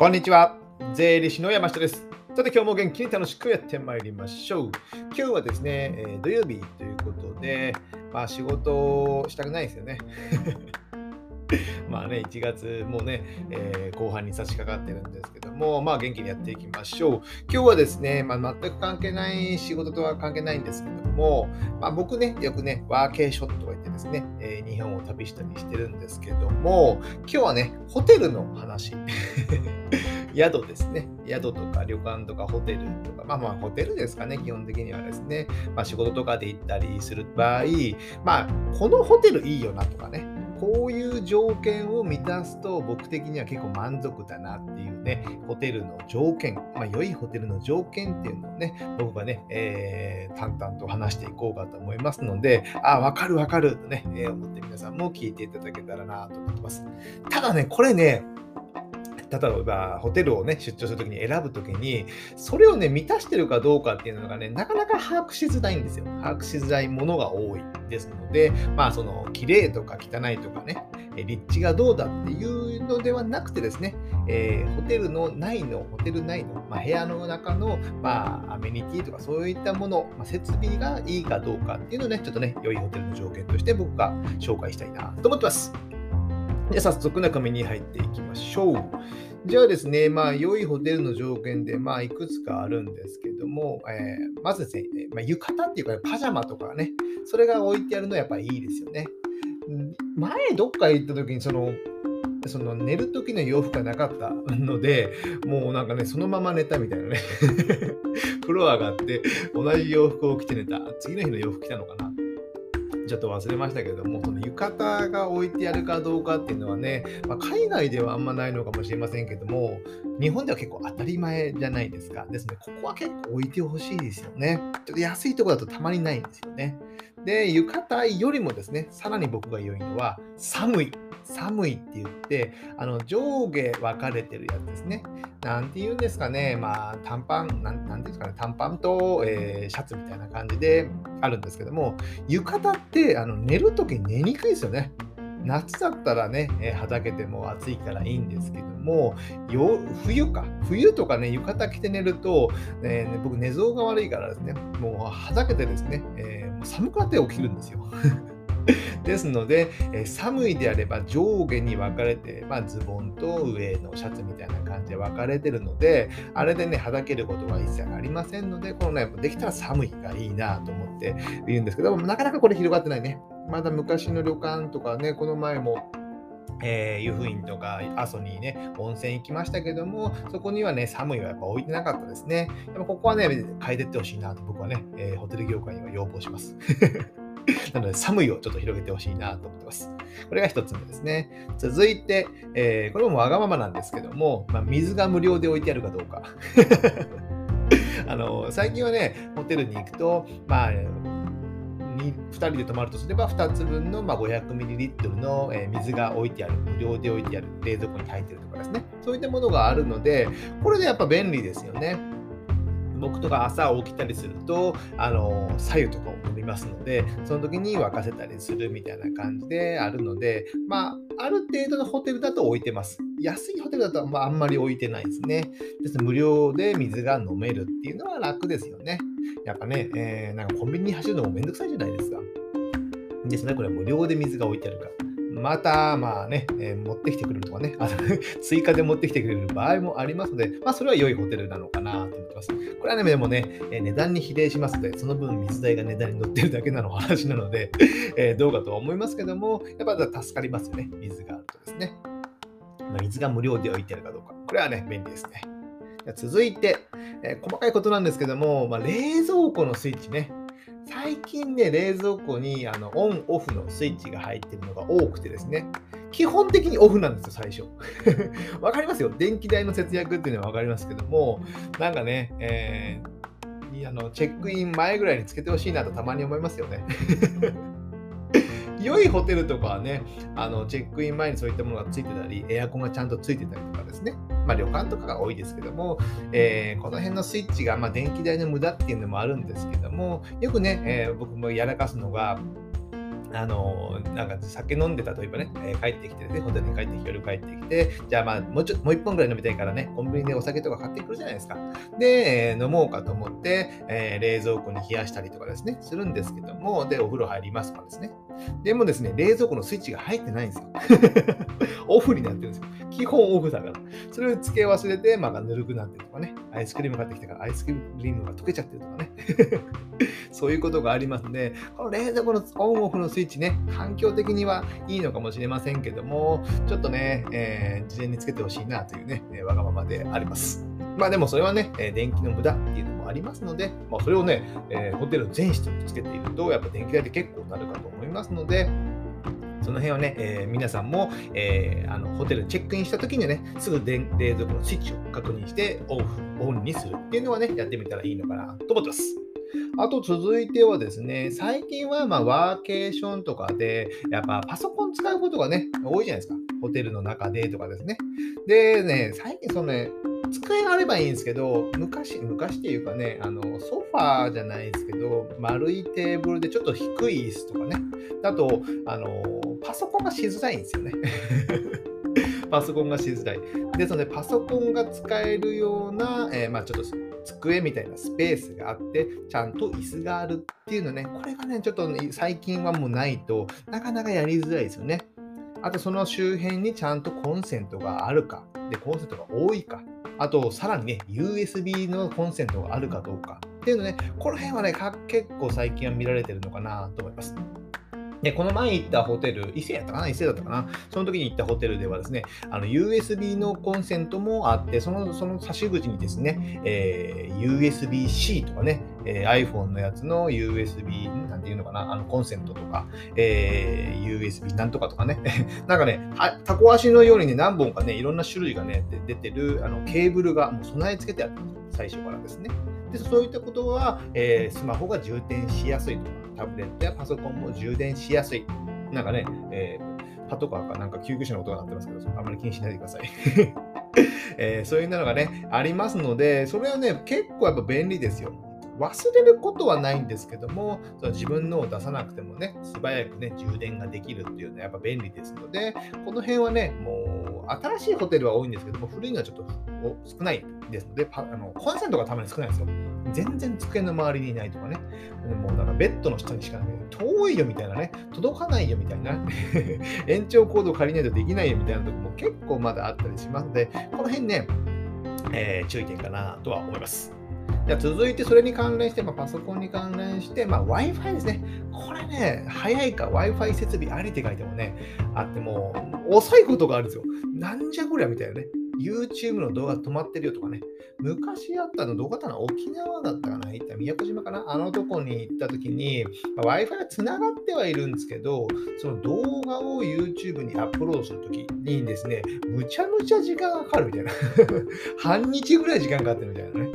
こんにちは。税理士の山下です。さて今日も元気に楽しくやってまいりましょう。今日はですね、えー、土曜日ということで、まあ仕事をしたくないですよね。まあね、1月もうね、えー、後半に差し掛かってるんですけども、まあ元気にやっていきましょう。今日はですね、まあ、全く関係ない仕事とは関係ないんですけども、まあ、僕ね、よくね、ワーケーションとか言ってですね、えー、日本を旅したりしてるんですけども、今日はね、ホテルの話。宿ですね。宿とか旅館とかホテルとか、まあまあホテルですかね、基本的にはですね。まあ仕事とかで行ったりする場合、まあこのホテルいいよなとかね、こういう条件を満たすと僕的には結構満足だなっていうね、ホテルの条件、まあ、良いホテルの条件っていうのをね、僕がね、えー、淡々と話していこうかと思いますので、ああ、わかるわかるとね、えー、思って皆さんも聞いていただけたらなと思ってます。ただね、これね、例えばホテルをね、出張するときに選ぶときに、それをね、満たしてるかどうかっていうのがね、なかなか把握しづらいんですよ。把握しづらいものが多いですので、まあ、その、綺麗とか汚いとかね、立地がどうだっていうのではなくてですね、えー、ホテルの内の、ホテル内の、まあ、部屋の中の、まあ、アメニティとかそういったもの、まあ、設備がいいかどうかっていうのをね、ちょっとね、良いホテルの条件として僕が紹介したいなと思ってます。で、早速中身に入っていきましょう。じゃあですね、まあ、良いホテルの条件で、まあ、いくつかあるんですけども、えー、まずですね、まあ、浴衣っていうか、パジャマとかね、それが置いてあるのはやっぱいいですよね。前、どっか行った時に、その、その寝る時の洋服がなかったので、もうなんかね、そのまま寝たみたいなね。風呂上がって、同じ洋服を着て寝た。次の日の洋服着たのかな。ちょっと忘れましたけども、その浴衣が置いてあるかどうかっていうのはね、まあ、海外ではあんまないのかもしれませんけども、日本では結構当たり前じゃないですか。ですね、ここは結構置いてほしいですよね。ちょっと安いとこだとたまにないんですよね。で、浴衣よりもですね、さらに僕が良いのは、寒い。寒いって言って、あの上下分かれてるやつですね。なんて言うんですかね、まあ、短パン、なんていうんですかね、短パンと、えー、シャツみたいな感じであるんですけども、浴衣ってあの寝るとき寝にくいですよね。夏だったらね、え、はだけても暑いからいいんですけども、よ冬か、冬とかね、浴衣着て寝ると、えー、僕、寝相が悪いからですね、もうはだけてですね、えー、寒くなって起きるんですよ。ですので、え寒いであれば上下に分かれて、まあ、ズボンと上のシャツみたいな感じで分かれてるので、あれでね、はだけることは一切ありませんので、このね、できたら寒いがいいなと思って言うんですけども、なかなかこれ広がってないね。まだ昔の旅館とかね、この前もえ、湯布院とか阿蘇にね、温泉行きましたけども、そこにはね、寒いはやっぱ置いてなかったですね。でもここはね、変えてってほしいなと僕はね、えー、ホテル業界には要望します。なので、寒いをちょっと広げてほしいなと思ってます。これが一つ目ですね。続いて、えー、これもわがままなんですけども、まあ、水が無料で置いてあるかどうか。あの最近はね、ホテルに行くと、まあ、2, 人で泊まるとすれば2つ分の、ま、500ml の、え水が置いてある、無料で置いてある、冷蔵庫に入ってるとかですね、そういったものがあるので、これでやっぱ便利ですよね。僕とか朝起きたりすると、あの、左右とかを飲みますので、その時に沸かせたりするみたいな感じであるので、まあ、ある程度のホテルだと置いてます。安いホテルだと、まあ、あんまり置いてないですね。です無料で水が飲めるっていうのは楽ですよね。やっぱね、えー、なんかコンビニに走るのもめんどくさいじゃないですか。ですね、これ無料で水が置いてあるから。また、まあね、えー、持ってきてくれるとかね、あ 追加で持ってきてくれる場合もありますので、まあ、それは良いホテルなのかなと思ってます。これはね、でもね、えー、値段に比例しますので、その分水代が値段に乗ってるだけなの話なので、えー、どうかとは思いますけども、やっぱ助かりますよね、水があるとですね。まあ、水が無料で置いてあるかどうか。これはね、便利ですね。続いて、えー、細かいことなんですけども、まあ、冷蔵庫のスイッチね。最近ね、冷蔵庫にあのオンオフのスイッチが入ってるのが多くてですね、基本的にオフなんですよ、最初。わかりますよ。電気代の節約っていうのはわかりますけども、なんかね、えー、あのチェックイン前ぐらいにつけてほしいなとたまに思いますよね。良いホテルとかはね、あのチェックイン前にそういったものがついてたり、エアコンがちゃんとついてたりとかですね、まあ、旅館とかが多いですけども、えー、この辺のスイッチが、まあ、電気代の無駄っていうのもあるんですけども、よくね、えー、僕もやらかすのが、あのなんか酒飲んでた、例えばね、えー、帰ってきてね、ホテルに帰ってきて、夜帰ってきて、じゃあまあ、もうちょもう一本ぐらい飲みたいからね、コンビニでお酒とか買ってくるじゃないですか。で、えー、飲もうかと思って、えー、冷蔵庫に冷やしたりとかですね、するんですけども、で、お風呂入りますかですね。でもですね、冷蔵庫のスイッチが入ってないんですよ。オフになってるんですよ。基本オフだから。それを付け忘れて、まあ、ぬるくなってるとかね、アイスクリーム買ってきたから、アイスクリームが溶けちゃってるとかね。そういうことがありますので、この冷蔵庫のオンオフのスイッチね、環境的にはいいのかもしれませんけども、ちょっとね、えー、事前につけてほしいなというね、わがままであります。まあでもそれはね、え電気の無駄っていうのもありますので、まあ、それをね、えー、ホテル全室につけていると、やっぱ電気代って結構なるかと思いますので、その辺はね、えー、皆さんも、えー、あのホテルチェックインした時にね、すぐ冷蔵庫のスイッチを確認してオフ、オンにするっていうのはね、やってみたらいいのかなと思ってます。あと続いてはですね、最近はまワーケーションとかで、やっぱパソコン使うことがね、多いじゃないですか。ホテルの中でとかですね。でね、最近そのね、机があればいいんですけど、昔、昔っていうかね、あの、ソファーじゃないですけど、丸いテーブルでちょっと低い椅子とかね。あと、あの、パソコンがしづらいんですよね。パソコンがしづらい。ですので、パソコンが使えるような、えー、まあちょっと机みたいなスペースがあって、ちゃんと椅子があるっていうのね、これがね、ちょっと、最近はもうないとなかなかやりづらいですよね。あとその周辺にちゃんとコンセントがあるか、で、コンセントが多いか、あとさらにね、USB のコンセントがあるかどうか。っていうのね、この辺はね、結構最近は見られてるのかなと思います。で、この前行ったホテル、伊勢やったかな？伊勢だったかな？その時に行ったホテルではですね、あの USB のコンセントもあって、そのその差し口にですね、えー、USB-C とかね、えー、iPhone のやつの USB、なんていうのかな、あのコンセントとか、えー、USB なんとかとかね、なんかね、タコ足のようにね、何本かね、いろんな種類がね、出てるあのケーブルがもう備え付けてある最初からですね。でそういったことは、えー、スマホが充電しやすいとか、タブレットやパソコンも充電しやすい。なんかね、えー、パトカーかなんか救急車の音が鳴ってますけど、あんまり気にしないでください。えー、そういうのがね、ありますので、それはね、結構やっぱ便利ですよ。忘れることはないんですけども、その自分のを出さなくてもね、素早くね、充電ができるっていうのはやっぱ便利ですので、この辺はね、もう新しいホテルは多いんですけども、古いのはちょっと少ないですので、あのコンセントがたまに少ないんですよ。全然机の周りにいないとかね、もうなんかベッドの下にしかない。遠いよみたいなね、届かないよみたいな、延長コードを借りないとできないよみたいなとこも結構まだあったりしますので、この辺ね、えー、注意点かなとは思います。じゃ続いてそれに関連して、まあ、パソコンに関連して、まあ、Wi-Fi ですね。これね、早いか Wi-Fi 設備ありって書いてもね、あってもう遅いことがあるんですよ。なんじゃこりゃみたいなね。YouTube の動画止まってるよとかね、昔あったの、どこだったの沖縄だったかな行った宮古島かなあのとこに行った時に、まあ、Wi-Fi が繋がってはいるんですけど、その動画を YouTube にアップロードするときにですね、むちゃむちゃ時間がかかるみたいな。半日ぐらい時間かかってるみたいなね。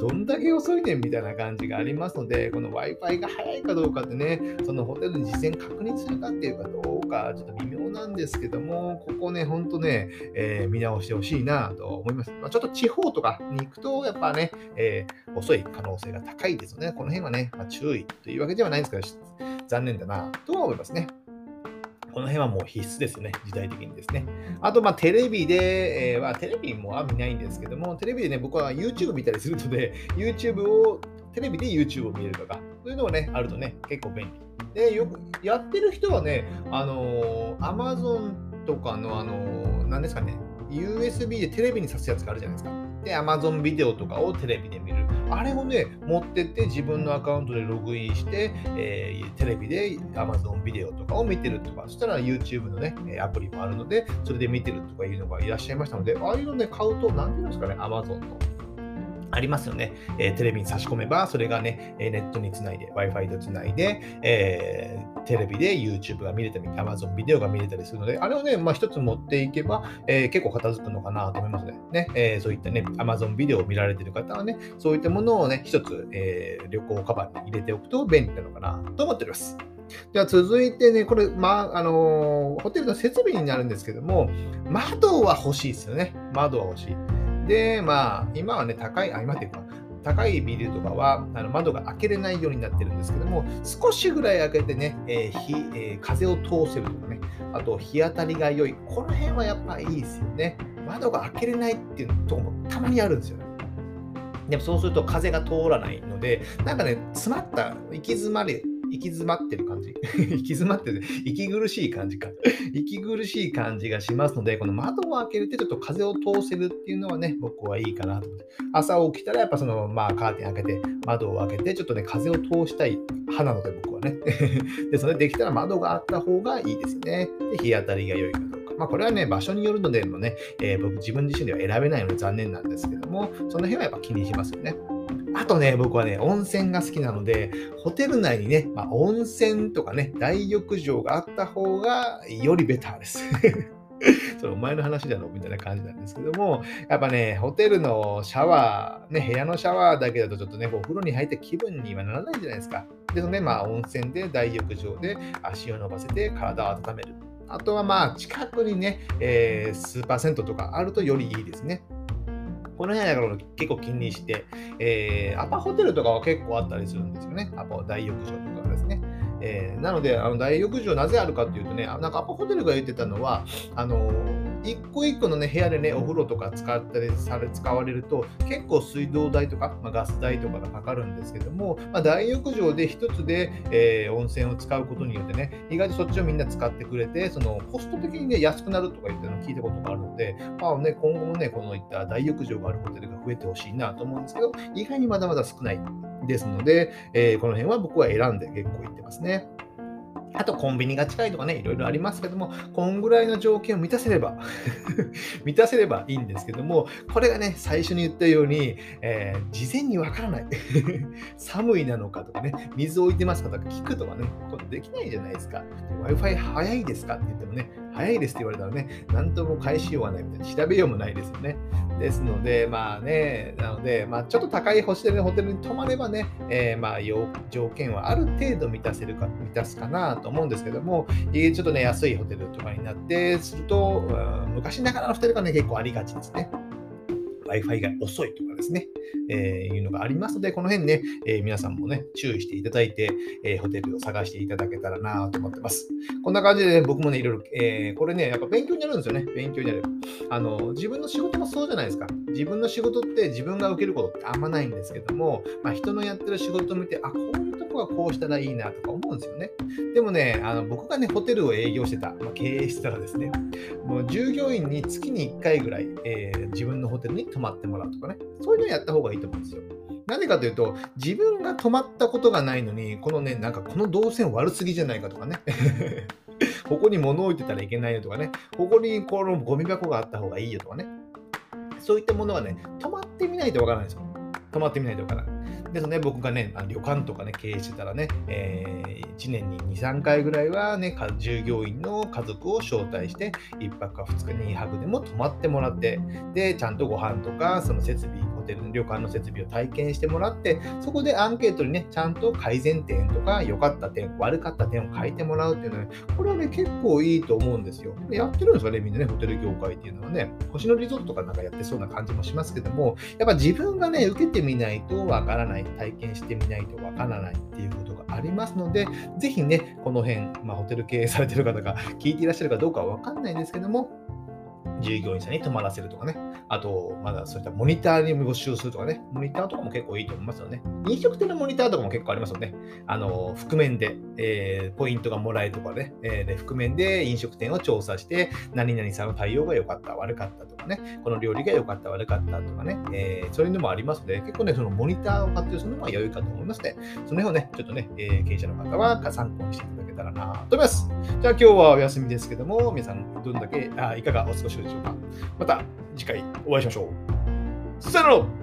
どんだけ遅いねんみたいな感じがありますので、この Wi-Fi が早いかどうかってね、そのホテルに事前確認するかっていうかどうか、ちょっと微妙なんですけども、ここね、ほんとね、えー、見直してほしいなと思います。まあ、ちょっと地方とかに行くと、やっぱね、えー、遅い可能性が高いですよね。この辺はね、まあ、注意というわけではないんですけど、残念だなとは思いますね。この辺はもう必須ですね、時代的にですね。あと、まあ、テレビで、えー、まあ、テレビもあんまないんですけども、テレビでね、僕は YouTube 見たりするので、YouTube を、テレビで YouTube を見るとか、そういうのがね、あるとね、結構便利。で、よくやってる人はね、あのー、Amazon とかの、あの、何ですかね、USB でテレビに挿すやつがあるじゃないですか。で、Amazon ビデオとかをテレビで見る。あれをね、持ってって自分のアカウントでログインして、えー、テレビで Amazon ビデオとかを見てるとか、そしたら YouTube のね、アプリもあるので、それで見てるとかいうのがいらっしゃいましたので、ああいうのね、買うと、何ていうんですかね、Amazon の。ありますよね、えー、テレビに差し込めば、それがね、ネットにつないで、Wi-Fi とつないで、えー、テレビで YouTube が見れたり、Amazon ビデオが見れたりするので、あれをね、まあ、一つ持っていけば、えー、結構片付くのかなと思いますね。ねえー、そういったね、Amazon ビデオを見られてる方はね、そういったものをね、一つ、えー、旅行カバンに入れておくと便利なのかなと思っております。じゃあ続いてね、これ、まあ、あの、ホテルの設備になるんですけども、窓は欲しいですよね。窓は欲しい。で、まあ、今はね、高い、あ、今っていうか、高いビルとかはあの窓が開けれないようになってるんですけども、少しぐらい開けてね、えーひえー風を通せるとかね、あと日当たりが良い、この辺はやっぱいいですよね。窓が開けれないっていうとこもたまにあるんですよ。でもそうすると風が通らないので、なんかね、詰まった、行き詰まる、行き詰まってる感じ 行き詰まってる、息苦しい感じか。息苦しい感じがしますので、この窓を開けるってちょっと風を通せるっていうのはね、僕はいいかなと思って。朝起きたらやっぱその、まあカーテン開けて、窓を開けて、ちょっとね、風を通したい派なので僕はね。ですので、できたら窓があった方がいいですね。で、日当たりが良いかどうか。まあこれはね、場所によるのでもね、えー僕自分自身では選べないので残念なんですけども、その辺はやっぱ気にしますよね。あとね、僕はね、温泉が好きなので、ホテル内にね、まあ、温泉とかね、大浴場があった方がよりベターです。それお前の話だろみたいな感じなんですけども、やっぱね、ホテルのシャワー、ね、部屋のシャワーだけだとちょっとね、お風呂に入った気分にはならないじゃないですか。で、そのね、まあ、温泉で大浴場で足を伸ばせて体を温める。あとはまあ、近くにね、えースーパー銭湯とかあるとよりいいですね。この辺だから結構気にして、えーアパホテルとかは結構あったりするんですよね。アパ大浴場とか。えーなので、あの大浴場なぜあるかっていうとね、あなんかアパホテルが言ってたのは、あの一個一個のね、部屋でね、お風呂とか使ったりされ、使われると、結構水道代とか、まあ、ガス代とかがかかるんですけども、まあ、大浴場で一つで、えー温泉を使うことによってね、意外とそっちをみんな使ってくれて、そのコスト的にね、安くなるとか言ってるのを聞いたことがあるので、まあね、今後もね、このいった大浴場があるホテルが増えてほしいなと思うんですけど、意外にまだまだ少ないですので、えーこの辺は僕は選んで結構行ってますね。あとコンビニが近いとかね、いろいろありますけども、こんぐらいの条件を満たせれば、満たせればいいんですけども、これがね、最初に言ったように、えー事前にわからない。寒いなのかとかね、水置いてますかとか聞くとかね、ことできないじゃないですか。Wi-Fi 早いですかって言ってもね、早いですって言われたらね、なんとも返しようがないみたいな、調べようもないですよね。ですので、まあね、なので、まあ、ちょっと高い星でホテルに泊まればね、えーまあ、条件はある程度満たせるか、満たすかなと思うんですけども、えちょっとね、安いホテルとかになって、すると、昔ながらのホテルがね、結構ありがちですね。Wi-Fi が遅いとかですね、えーいうのがありますので、この辺ね、えー皆さんもね、注意していただいて、えーホテルを探していただけたらなと思ってます。こんな感じで、ね、僕もね、いろいろ、えーこれね、やっぱ勉強になるんですよね。勉強になる。あの、自分の仕事もそうじゃないですか。自分の仕事って自分が受けることってあんまないんですけども、まあ、人のやってる仕事を見て、あ、こういうとこはこうしたらいいなとか思うんですよね。でもね、あの僕がね、ホテルを営業してた、まあ、経営してたらですね、もう従業員に月に1回ぐらい、えー自分のホテルに泊まってもらうとかね、そういうのやった方がいいと思うんですよ。なぜかというと、自分が泊まったことがないのに、このね、なんかこの動線悪すぎじゃないかとかね。ここに物置いてたらいけないよとかね。ここにこのゴミ箱があった方がいいよとかね。そういったものがね、泊まってみないとわからないんですよ。泊まってみないとわからない。ですね、僕がね、旅館とかね、経営してたらね、え1年に2、3回ぐらいはね、従業員の家族を招待して、1泊か2日2泊でも泊まってもらって、で、ちゃんとご飯とか、その設備、ホテルの旅館の設備を体験してもらって、そこでアンケートにね、ちゃんと改善点とか、良かった点、悪かった点を書いてもらうっていうのはね、これはね、結構いいと思うんですよ。やってるんですかね、みんなね、ホテル業界っていうのはね、星野リゾートとかなんかやってそうな感じもしますけども、やっぱ自分がね、受けてみないとわからない、体験してみないとわからないっていうことがありますので、ぜひね、この辺、まあ、ホテル経営されてる方が聞いていらっしゃるかどうかはわかんないんですけども、従業員さんに泊まらせるとかね、あと、まだそういったモニターに募集するとかね、モニターとかも結構いいと思いますよね。飲食店のモニターとかも結構ありますよね。あの、覆面で、えーポイントがもらえるとかね、えーで、覆面で飲食店を調査して、何々さんの対応が良かった、悪かったかね、この料理が良かった、悪かったとかね、えーそういうのもありますので、結構ね、そのモニターを活用するのも良いかと思いますので、その辺をね、ちょっとね、えー経営者の方は参考にしていただけたらなと思います。じゃあ今日はお休みですけども、皆さんどんだけ、あいかがお過ごしでしょうか。また次回お会いしましょう。さよなら